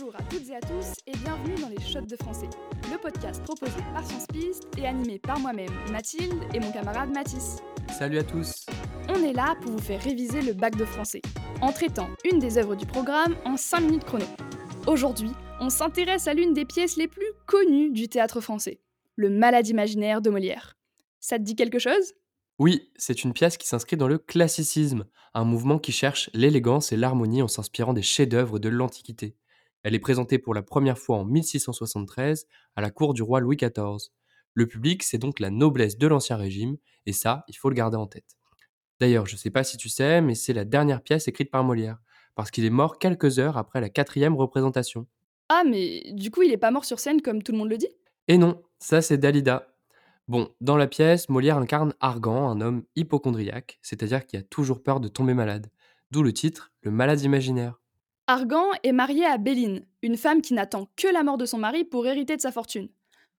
Bonjour à toutes et à tous et bienvenue dans les Shots de français, le podcast proposé par Science Piste et animé par moi-même, Mathilde, et mon camarade Mathis. Salut à tous On est là pour vous faire réviser le bac de français, en traitant une des œuvres du programme en 5 minutes chrono. Aujourd'hui, on s'intéresse à l'une des pièces les plus connues du théâtre français, le Malade imaginaire de Molière. Ça te dit quelque chose? Oui, c'est une pièce qui s'inscrit dans le classicisme, un mouvement qui cherche l'élégance et l'harmonie en s'inspirant des chefs-d'œuvre de l'Antiquité. Elle est présentée pour la première fois en 1673 à la cour du roi Louis XIV. Le public, c'est donc la noblesse de l'Ancien Régime, et ça, il faut le garder en tête. D'ailleurs, je ne sais pas si tu sais, mais c'est la dernière pièce écrite par Molière, parce qu'il est mort quelques heures après la quatrième représentation. Ah, mais du coup, il est pas mort sur scène comme tout le monde le dit? Et non, ça c'est Dalida. Bon, dans la pièce, Molière incarne Argan, un homme hypochondriaque, c'est-à-dire qui a toujours peur de tomber malade. D'où le titre, le malade imaginaire. Argan est marié à Béline, une femme qui n'attend que la mort de son mari pour hériter de sa fortune.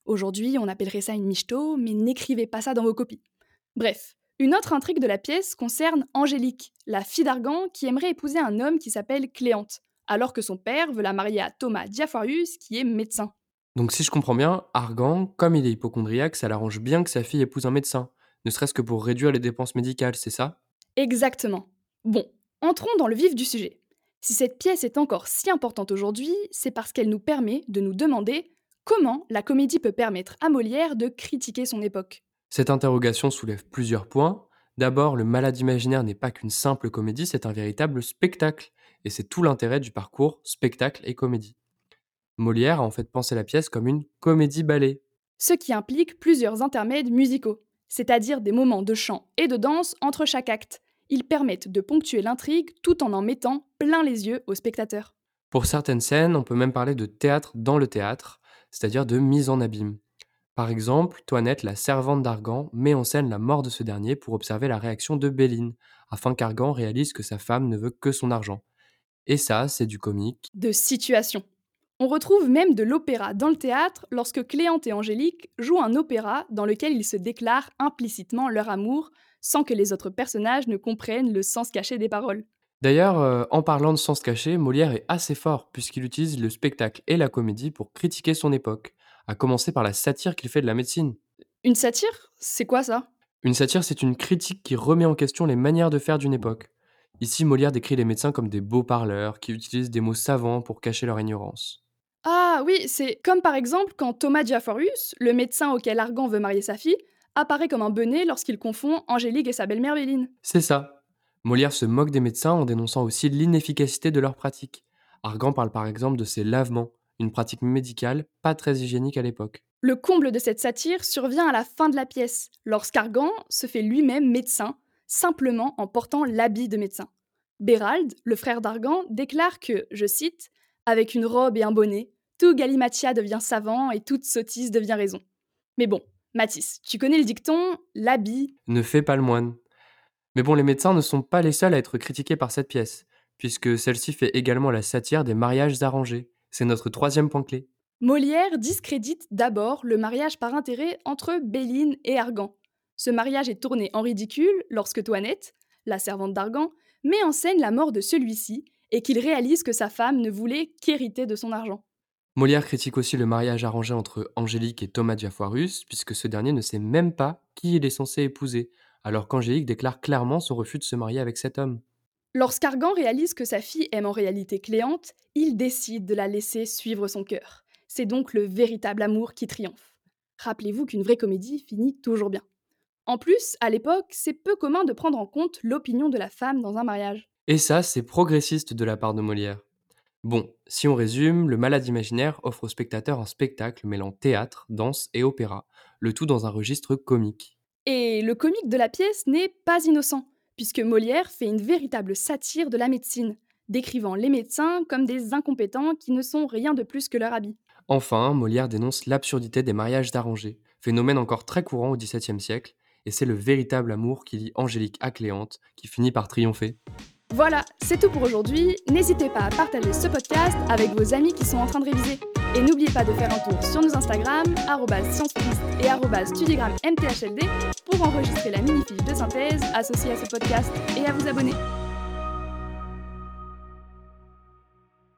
Aujourd'hui, on appellerait ça une michto, mais n'écrivez pas ça dans vos copies. Bref, une autre intrigue de la pièce concerne Angélique, la fille d'Argan qui aimerait épouser un homme qui s'appelle Cléante, alors que son père veut la marier à Thomas Diaphorius, qui est médecin. Donc si je comprends bien, Argan, comme il est hypochondriaque, ça l'arrange bien que sa fille épouse un médecin, ne serait-ce que pour réduire les dépenses médicales, c'est ça? Exactement. Bon, entrons dans le vif du sujet. Si cette pièce est encore si importante aujourd'hui, c'est parce qu'elle nous permet de nous demander comment la comédie peut permettre à Molière de critiquer son époque. Cette interrogation soulève plusieurs points. D'abord, le malade imaginaire n'est pas qu'une simple comédie, c'est un véritable spectacle. Et c'est tout l'intérêt du parcours spectacle et comédie. Molière a en fait pensé la pièce comme une comédie-ballet. Ce qui implique plusieurs intermèdes musicaux, c'est-à-dire des moments de chant et de danse entre chaque acte, ils permettent de ponctuer l'intrigue tout en en mettant plein les yeux aux spectateurs. Pour certaines scènes, on peut même parler de théâtre dans le théâtre, c'est-à-dire de mise en abîme. Par exemple, Toinette, la servante d'Argan, met en scène la mort de ce dernier pour observer la réaction de Béline, afin qu'Argan réalise que sa femme ne veut que son argent. Et ça, c'est du comique. De situation. On retrouve même de l'opéra dans le théâtre lorsque Cléante et Angélique jouent un opéra dans lequel ils se déclarent implicitement leur amour sans que les autres personnages ne comprennent le sens caché des paroles. D'ailleurs, euh, en parlant de sens caché, Molière est assez fort puisqu'il utilise le spectacle et la comédie pour critiquer son époque, à commencer par la satire qu'il fait de la médecine. Une satire? C'est quoi ça? Une satire, c'est une critique qui remet en question les manières de faire d'une époque. Ici, Molière décrit les médecins comme des beaux parleurs qui utilisent des mots savants pour cacher leur ignorance. Ah oui, c'est comme par exemple quand Thomas Diaphorius, le médecin auquel Argan veut marier sa fille, apparaît comme un bonnet lorsqu'il confond Angélique et sa belle-mère Béline. C'est ça. Molière se moque des médecins en dénonçant aussi l'inefficacité de leur pratique. Argan parle par exemple de ses lavements, une pratique médicale pas très hygiénique à l'époque. Le comble de cette satire survient à la fin de la pièce, lorsqu'Argan se fait lui-même médecin, simplement en portant l'habit de médecin. Bérald, le frère d'Argan, déclare que, je cite, Avec une robe et un bonnet, tout galimatia devient savant et toute sottise devient raison. Mais bon, Mathis, tu connais le dicton l'habit ne fait pas le moine. Mais bon, les médecins ne sont pas les seuls à être critiqués par cette pièce, puisque celle-ci fait également la satire des mariages arrangés. C'est notre troisième point clé. Molière discrédite d'abord le mariage par intérêt entre Béline et Argan. Ce mariage est tourné en ridicule lorsque Toinette, la servante d'Argan, met en scène la mort de celui-ci et qu'il réalise que sa femme ne voulait qu'hériter de son argent. Molière critique aussi le mariage arrangé entre Angélique et Thomas Diafoirus, puisque ce dernier ne sait même pas qui il est censé épouser, alors qu'Angélique déclare clairement son refus de se marier avec cet homme. Lorsqu'Argan réalise que sa fille aime en réalité Cléante, il décide de la laisser suivre son cœur. C'est donc le véritable amour qui triomphe. Rappelez-vous qu'une vraie comédie finit toujours bien. En plus, à l'époque, c'est peu commun de prendre en compte l'opinion de la femme dans un mariage. Et ça, c'est progressiste de la part de Molière. Bon, si on résume, le malade imaginaire offre au spectateur un spectacle mêlant théâtre, danse et opéra, le tout dans un registre comique. Et le comique de la pièce n'est pas innocent, puisque Molière fait une véritable satire de la médecine, décrivant les médecins comme des incompétents qui ne sont rien de plus que leur habit. Enfin, Molière dénonce l'absurdité des mariages d'arrangés, phénomène encore très courant au XVIIe siècle, et c'est le véritable amour qui lie Angélique à Cléante qui finit par triompher. Voilà, c'est tout pour aujourd'hui. N'hésitez pas à partager ce podcast avec vos amis qui sont en train de réviser. Et n'oubliez pas de faire un tour sur nos Instagram, sciencepiste et studiogrammemthld pour enregistrer la mini-fiche de synthèse associée à ce podcast et à vous abonner.